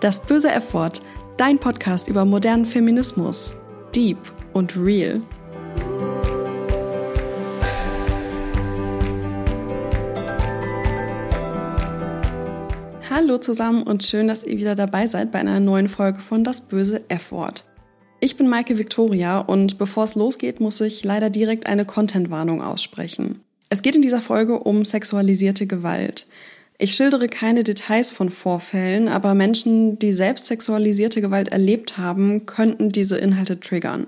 Das böse F-Wort, dein Podcast über modernen Feminismus. Deep und real. Hallo zusammen und schön, dass ihr wieder dabei seid bei einer neuen Folge von Das böse F-Wort. Ich bin Maike Victoria und bevor es losgeht, muss ich leider direkt eine Contentwarnung aussprechen. Es geht in dieser Folge um sexualisierte Gewalt. Ich schildere keine Details von Vorfällen, aber Menschen, die selbst sexualisierte Gewalt erlebt haben, könnten diese Inhalte triggern.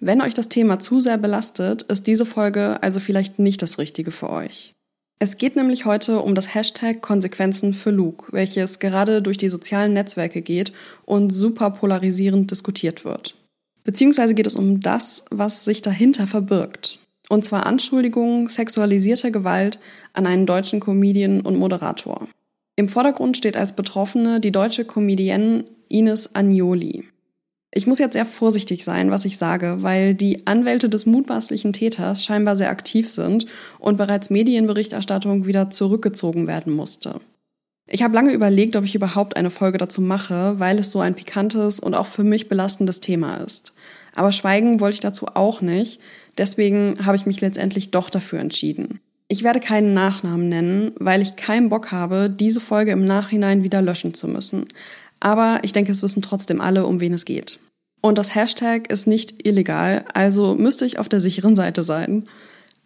Wenn euch das Thema zu sehr belastet, ist diese Folge also vielleicht nicht das Richtige für euch. Es geht nämlich heute um das Hashtag Konsequenzen für Luke, welches gerade durch die sozialen Netzwerke geht und super polarisierend diskutiert wird. Beziehungsweise geht es um das, was sich dahinter verbirgt. Und zwar Anschuldigungen sexualisierter Gewalt an einen deutschen Comedian und Moderator. Im Vordergrund steht als Betroffene die deutsche Comedienne Ines Agnoli. Ich muss jetzt sehr vorsichtig sein, was ich sage, weil die Anwälte des mutmaßlichen Täters scheinbar sehr aktiv sind und bereits Medienberichterstattung wieder zurückgezogen werden musste. Ich habe lange überlegt, ob ich überhaupt eine Folge dazu mache, weil es so ein pikantes und auch für mich belastendes Thema ist. Aber schweigen wollte ich dazu auch nicht, deswegen habe ich mich letztendlich doch dafür entschieden. Ich werde keinen Nachnamen nennen, weil ich keinen Bock habe, diese Folge im Nachhinein wieder löschen zu müssen. Aber ich denke, es wissen trotzdem alle, um wen es geht. Und das Hashtag ist nicht illegal, also müsste ich auf der sicheren Seite sein.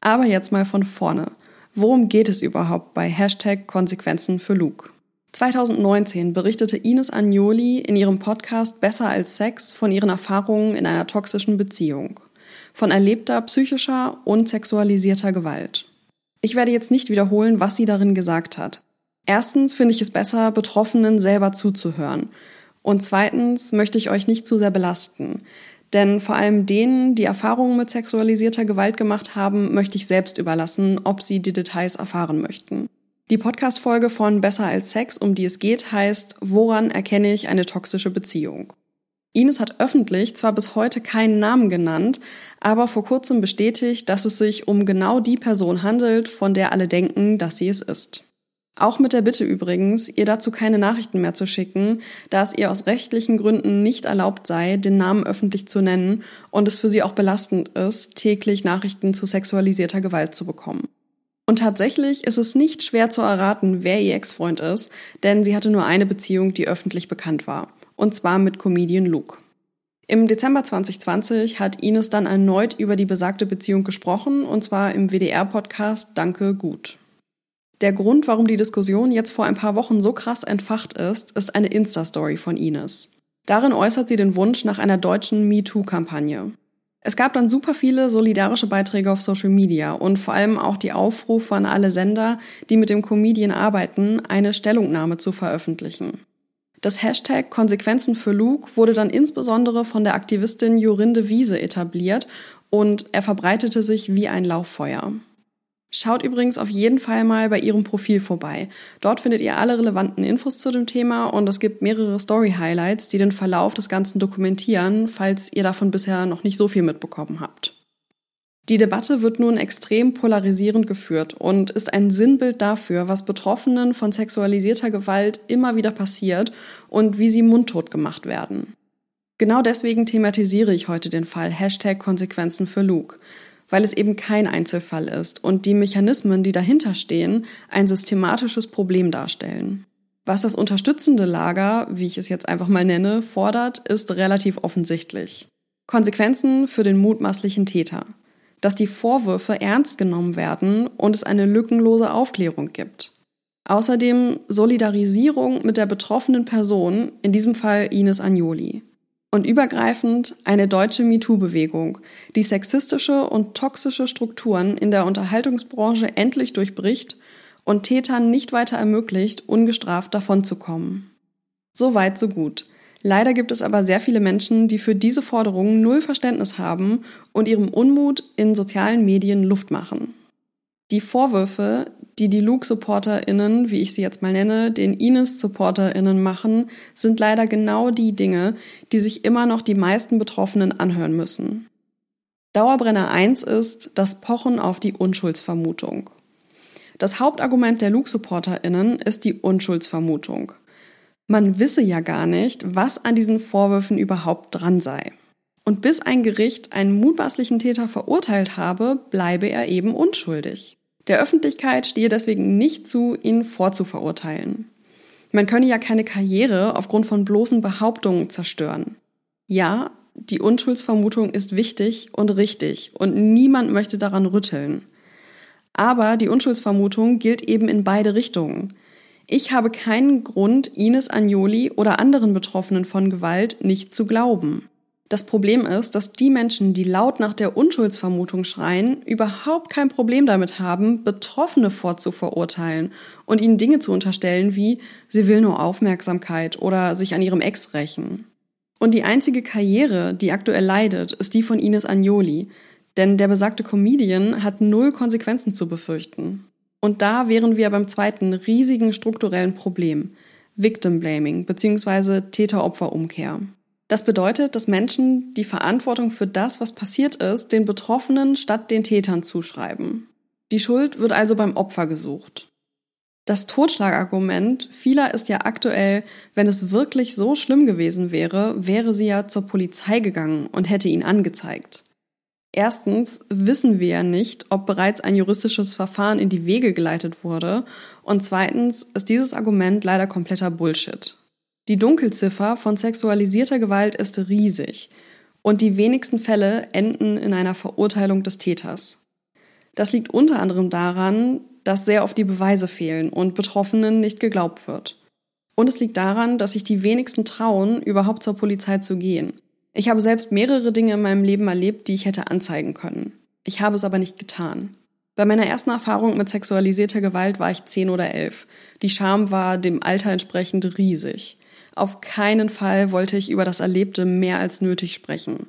Aber jetzt mal von vorne. Worum geht es überhaupt bei Hashtag Konsequenzen für Luke? 2019 berichtete Ines Agnoli in ihrem Podcast Besser als Sex von ihren Erfahrungen in einer toxischen Beziehung, von erlebter psychischer und sexualisierter Gewalt. Ich werde jetzt nicht wiederholen, was sie darin gesagt hat. Erstens finde ich es besser, Betroffenen selber zuzuhören. Und zweitens möchte ich euch nicht zu sehr belasten. Denn vor allem denen, die Erfahrungen mit sexualisierter Gewalt gemacht haben, möchte ich selbst überlassen, ob sie die Details erfahren möchten. Die Podcast-Folge von Besser als Sex, um die es geht, heißt Woran erkenne ich eine toxische Beziehung? Ines hat öffentlich zwar bis heute keinen Namen genannt, aber vor kurzem bestätigt, dass es sich um genau die Person handelt, von der alle denken, dass sie es ist. Auch mit der Bitte übrigens, ihr dazu keine Nachrichten mehr zu schicken, da es ihr aus rechtlichen Gründen nicht erlaubt sei, den Namen öffentlich zu nennen und es für sie auch belastend ist, täglich Nachrichten zu sexualisierter Gewalt zu bekommen. Und tatsächlich ist es nicht schwer zu erraten, wer ihr Ex-Freund ist, denn sie hatte nur eine Beziehung, die öffentlich bekannt war. Und zwar mit Comedian Luke. Im Dezember 2020 hat Ines dann erneut über die besagte Beziehung gesprochen, und zwar im WDR-Podcast Danke gut. Der Grund, warum die Diskussion jetzt vor ein paar Wochen so krass entfacht ist, ist eine Insta-Story von Ines. Darin äußert sie den Wunsch nach einer deutschen MeToo-Kampagne. Es gab dann super viele solidarische Beiträge auf Social Media und vor allem auch die Aufrufe an alle Sender, die mit dem Comedian arbeiten, eine Stellungnahme zu veröffentlichen. Das Hashtag Konsequenzen für Luke wurde dann insbesondere von der Aktivistin Jorinde Wiese etabliert und er verbreitete sich wie ein Lauffeuer. Schaut übrigens auf jeden Fall mal bei ihrem Profil vorbei. Dort findet ihr alle relevanten Infos zu dem Thema und es gibt mehrere Story-Highlights, die den Verlauf des Ganzen dokumentieren, falls ihr davon bisher noch nicht so viel mitbekommen habt. Die Debatte wird nun extrem polarisierend geführt und ist ein Sinnbild dafür, was Betroffenen von sexualisierter Gewalt immer wieder passiert und wie sie mundtot gemacht werden. Genau deswegen thematisiere ich heute den Fall Hashtag Konsequenzen für Luke weil es eben kein Einzelfall ist und die Mechanismen, die dahinter stehen, ein systematisches Problem darstellen. Was das unterstützende Lager, wie ich es jetzt einfach mal nenne, fordert, ist relativ offensichtlich. Konsequenzen für den mutmaßlichen Täter. Dass die Vorwürfe ernst genommen werden und es eine lückenlose Aufklärung gibt. Außerdem Solidarisierung mit der betroffenen Person, in diesem Fall Ines Agnoli und übergreifend eine deutsche MeToo-Bewegung, die sexistische und toxische Strukturen in der Unterhaltungsbranche endlich durchbricht und Tätern nicht weiter ermöglicht, ungestraft davonzukommen. So weit, so gut. Leider gibt es aber sehr viele Menschen, die für diese Forderungen null Verständnis haben und ihrem Unmut in sozialen Medien Luft machen. Die Vorwürfe, die die Luke-SupporterInnen, wie ich sie jetzt mal nenne, den Ines-SupporterInnen machen, sind leider genau die Dinge, die sich immer noch die meisten Betroffenen anhören müssen. Dauerbrenner 1 ist das Pochen auf die Unschuldsvermutung. Das Hauptargument der Luke-SupporterInnen ist die Unschuldsvermutung. Man wisse ja gar nicht, was an diesen Vorwürfen überhaupt dran sei. Und bis ein Gericht einen mutmaßlichen Täter verurteilt habe, bleibe er eben unschuldig. Der Öffentlichkeit stehe deswegen nicht zu, ihn vorzuverurteilen. Man könne ja keine Karriere aufgrund von bloßen Behauptungen zerstören. Ja, die Unschuldsvermutung ist wichtig und richtig und niemand möchte daran rütteln. Aber die Unschuldsvermutung gilt eben in beide Richtungen. Ich habe keinen Grund, Ines Agnoli oder anderen Betroffenen von Gewalt nicht zu glauben. Das Problem ist, dass die Menschen, die laut nach der Unschuldsvermutung schreien, überhaupt kein Problem damit haben, Betroffene vorzuverurteilen und ihnen Dinge zu unterstellen wie sie will nur Aufmerksamkeit oder sich an ihrem Ex rächen. Und die einzige Karriere, die aktuell leidet, ist die von Ines Agnoli, denn der besagte Comedian hat null Konsequenzen zu befürchten. Und da wären wir beim zweiten riesigen strukturellen Problem, Victim Blaming bzw. Täter-Opfer-Umkehr. Das bedeutet, dass Menschen die Verantwortung für das, was passiert ist, den Betroffenen statt den Tätern zuschreiben. Die Schuld wird also beim Opfer gesucht. Das Totschlagargument vieler ist ja aktuell, wenn es wirklich so schlimm gewesen wäre, wäre sie ja zur Polizei gegangen und hätte ihn angezeigt. Erstens wissen wir ja nicht, ob bereits ein juristisches Verfahren in die Wege geleitet wurde und zweitens ist dieses Argument leider kompletter Bullshit. Die Dunkelziffer von sexualisierter Gewalt ist riesig und die wenigsten Fälle enden in einer Verurteilung des Täters. Das liegt unter anderem daran, dass sehr oft die Beweise fehlen und Betroffenen nicht geglaubt wird. Und es liegt daran, dass sich die wenigsten trauen, überhaupt zur Polizei zu gehen. Ich habe selbst mehrere Dinge in meinem Leben erlebt, die ich hätte anzeigen können. Ich habe es aber nicht getan. Bei meiner ersten Erfahrung mit sexualisierter Gewalt war ich zehn oder elf. Die Scham war dem Alter entsprechend riesig. Auf keinen Fall wollte ich über das Erlebte mehr als nötig sprechen.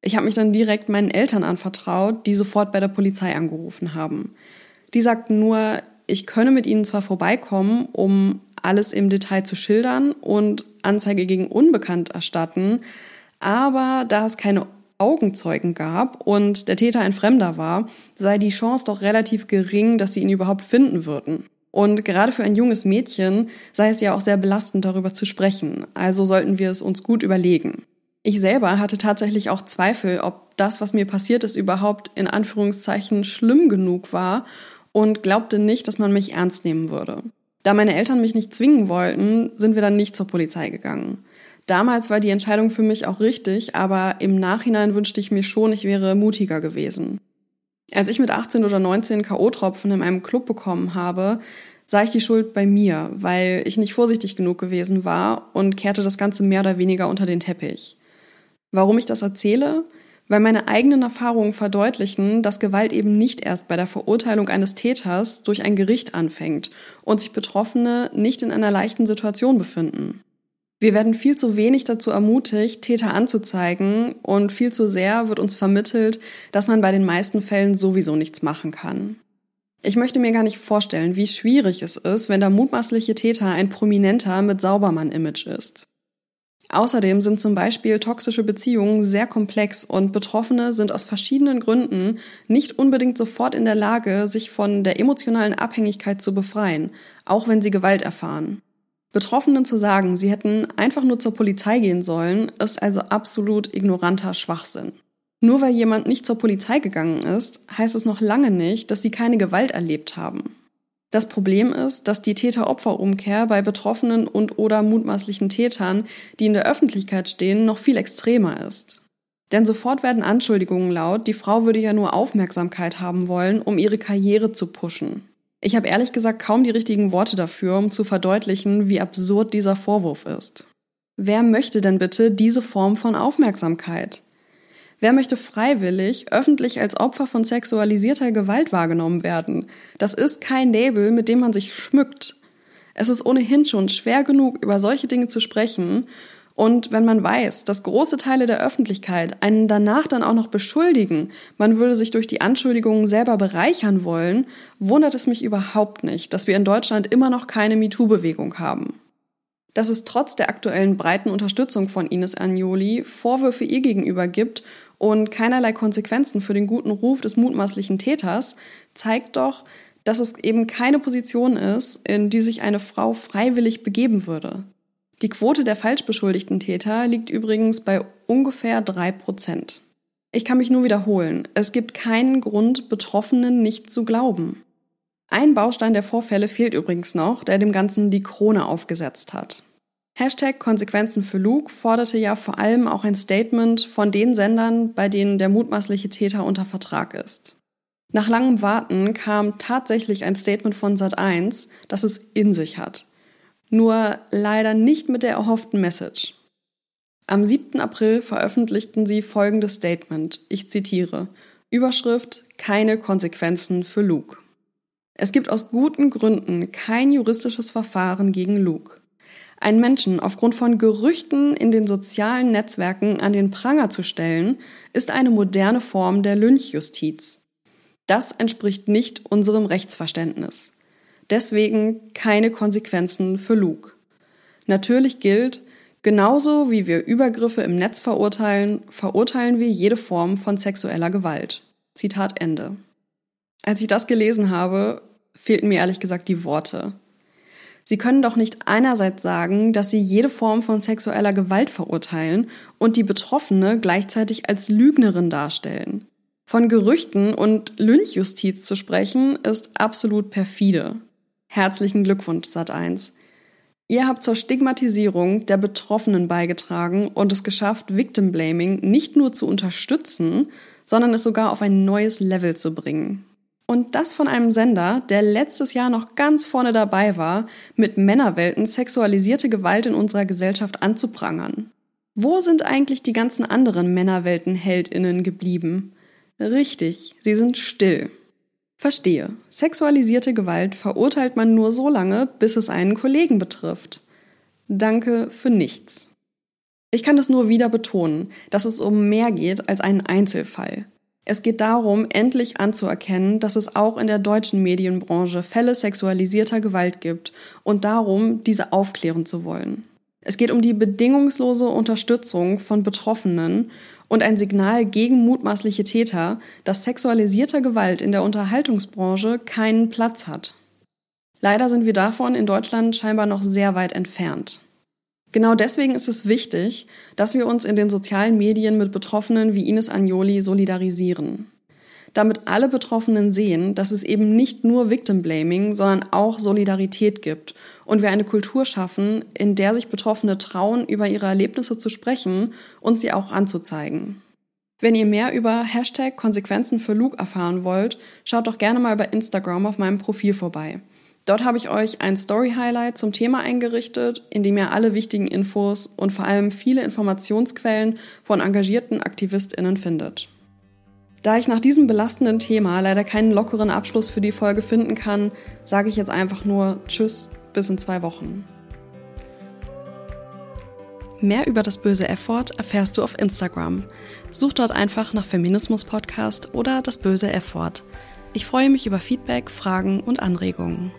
Ich habe mich dann direkt meinen Eltern anvertraut, die sofort bei der Polizei angerufen haben. Die sagten nur, ich könne mit ihnen zwar vorbeikommen, um alles im Detail zu schildern und Anzeige gegen Unbekannt erstatten, aber da es keine Augenzeugen gab und der Täter ein Fremder war, sei die Chance doch relativ gering, dass sie ihn überhaupt finden würden. Und gerade für ein junges Mädchen sei es ja auch sehr belastend, darüber zu sprechen. Also sollten wir es uns gut überlegen. Ich selber hatte tatsächlich auch Zweifel, ob das, was mir passiert ist, überhaupt in Anführungszeichen schlimm genug war und glaubte nicht, dass man mich ernst nehmen würde. Da meine Eltern mich nicht zwingen wollten, sind wir dann nicht zur Polizei gegangen. Damals war die Entscheidung für mich auch richtig, aber im Nachhinein wünschte ich mir schon, ich wäre mutiger gewesen. Als ich mit 18 oder 19 K.O.-Tropfen in einem Club bekommen habe, sah ich die Schuld bei mir, weil ich nicht vorsichtig genug gewesen war und kehrte das Ganze mehr oder weniger unter den Teppich. Warum ich das erzähle? Weil meine eigenen Erfahrungen verdeutlichen, dass Gewalt eben nicht erst bei der Verurteilung eines Täters durch ein Gericht anfängt und sich Betroffene nicht in einer leichten Situation befinden. Wir werden viel zu wenig dazu ermutigt, Täter anzuzeigen und viel zu sehr wird uns vermittelt, dass man bei den meisten Fällen sowieso nichts machen kann. Ich möchte mir gar nicht vorstellen, wie schwierig es ist, wenn der mutmaßliche Täter ein Prominenter mit Saubermann-Image ist. Außerdem sind zum Beispiel toxische Beziehungen sehr komplex und Betroffene sind aus verschiedenen Gründen nicht unbedingt sofort in der Lage, sich von der emotionalen Abhängigkeit zu befreien, auch wenn sie Gewalt erfahren. Betroffenen zu sagen, sie hätten einfach nur zur Polizei gehen sollen, ist also absolut ignoranter Schwachsinn. Nur weil jemand nicht zur Polizei gegangen ist, heißt es noch lange nicht, dass sie keine Gewalt erlebt haben. Das Problem ist, dass die Täter-Opfer-Umkehr bei Betroffenen und oder mutmaßlichen Tätern, die in der Öffentlichkeit stehen, noch viel extremer ist. Denn sofort werden Anschuldigungen laut, die Frau würde ja nur Aufmerksamkeit haben wollen, um ihre Karriere zu pushen. Ich habe ehrlich gesagt kaum die richtigen Worte dafür, um zu verdeutlichen, wie absurd dieser Vorwurf ist. Wer möchte denn bitte diese Form von Aufmerksamkeit? Wer möchte freiwillig öffentlich als Opfer von sexualisierter Gewalt wahrgenommen werden? Das ist kein Label, mit dem man sich schmückt. Es ist ohnehin schon schwer genug, über solche Dinge zu sprechen, und wenn man weiß, dass große Teile der Öffentlichkeit einen danach dann auch noch beschuldigen, man würde sich durch die Anschuldigungen selber bereichern wollen, wundert es mich überhaupt nicht, dass wir in Deutschland immer noch keine MeToo-Bewegung haben. Dass es trotz der aktuellen breiten Unterstützung von Ines Agnoli Vorwürfe ihr gegenüber gibt und keinerlei Konsequenzen für den guten Ruf des mutmaßlichen Täters, zeigt doch, dass es eben keine Position ist, in die sich eine Frau freiwillig begeben würde. Die Quote der falsch beschuldigten Täter liegt übrigens bei ungefähr drei Prozent. Ich kann mich nur wiederholen, es gibt keinen Grund, Betroffenen nicht zu glauben. Ein Baustein der Vorfälle fehlt übrigens noch, der dem Ganzen die Krone aufgesetzt hat. Hashtag Konsequenzen für Luke forderte ja vor allem auch ein Statement von den Sendern, bei denen der mutmaßliche Täter unter Vertrag ist. Nach langem Warten kam tatsächlich ein Statement von Sat1, das es in sich hat. Nur leider nicht mit der erhofften Message. Am 7. April veröffentlichten sie folgendes Statement. Ich zitiere. Überschrift Keine Konsequenzen für Luke. Es gibt aus guten Gründen kein juristisches Verfahren gegen Luke. Einen Menschen aufgrund von Gerüchten in den sozialen Netzwerken an den Pranger zu stellen, ist eine moderne Form der Lynchjustiz. Das entspricht nicht unserem Rechtsverständnis. Deswegen keine Konsequenzen für Luke. Natürlich gilt, Genauso wie wir Übergriffe im Netz verurteilen, verurteilen wir jede Form von sexueller Gewalt. Zitat Ende. Als ich das gelesen habe, fehlten mir ehrlich gesagt die Worte. Sie können doch nicht einerseits sagen, dass Sie jede Form von sexueller Gewalt verurteilen und die Betroffene gleichzeitig als Lügnerin darstellen. Von Gerüchten und Lynchjustiz zu sprechen, ist absolut perfide. Herzlichen Glückwunsch, Sat1. Ihr habt zur Stigmatisierung der Betroffenen beigetragen und es geschafft, Victim Blaming nicht nur zu unterstützen, sondern es sogar auf ein neues Level zu bringen. Und das von einem Sender, der letztes Jahr noch ganz vorne dabei war, mit Männerwelten sexualisierte Gewalt in unserer Gesellschaft anzuprangern. Wo sind eigentlich die ganzen anderen Männerwelten-Heldinnen geblieben? Richtig, sie sind still. Verstehe. Sexualisierte Gewalt verurteilt man nur so lange, bis es einen Kollegen betrifft. Danke für nichts. Ich kann es nur wieder betonen, dass es um mehr geht als einen Einzelfall. Es geht darum, endlich anzuerkennen, dass es auch in der deutschen Medienbranche Fälle sexualisierter Gewalt gibt und darum, diese aufklären zu wollen. Es geht um die bedingungslose Unterstützung von Betroffenen und ein Signal gegen mutmaßliche Täter, dass sexualisierter Gewalt in der Unterhaltungsbranche keinen Platz hat. Leider sind wir davon in Deutschland scheinbar noch sehr weit entfernt. Genau deswegen ist es wichtig, dass wir uns in den sozialen Medien mit Betroffenen wie Ines Agnoli solidarisieren. Damit alle Betroffenen sehen, dass es eben nicht nur Victim Blaming, sondern auch Solidarität gibt und wir eine Kultur schaffen, in der sich Betroffene trauen, über ihre Erlebnisse zu sprechen und sie auch anzuzeigen. Wenn ihr mehr über Hashtag Konsequenzen für Luke erfahren wollt, schaut doch gerne mal bei Instagram auf meinem Profil vorbei. Dort habe ich euch ein Story-Highlight zum Thema eingerichtet, in dem ihr alle wichtigen Infos und vor allem viele Informationsquellen von engagierten AktivistInnen findet. Da ich nach diesem belastenden Thema leider keinen lockeren Abschluss für die Folge finden kann, sage ich jetzt einfach nur Tschüss, bis in zwei Wochen. Mehr über das böse F-Wort erfährst du auf Instagram. Such dort einfach nach Feminismus Podcast oder das böse F-Wort. Ich freue mich über Feedback, Fragen und Anregungen.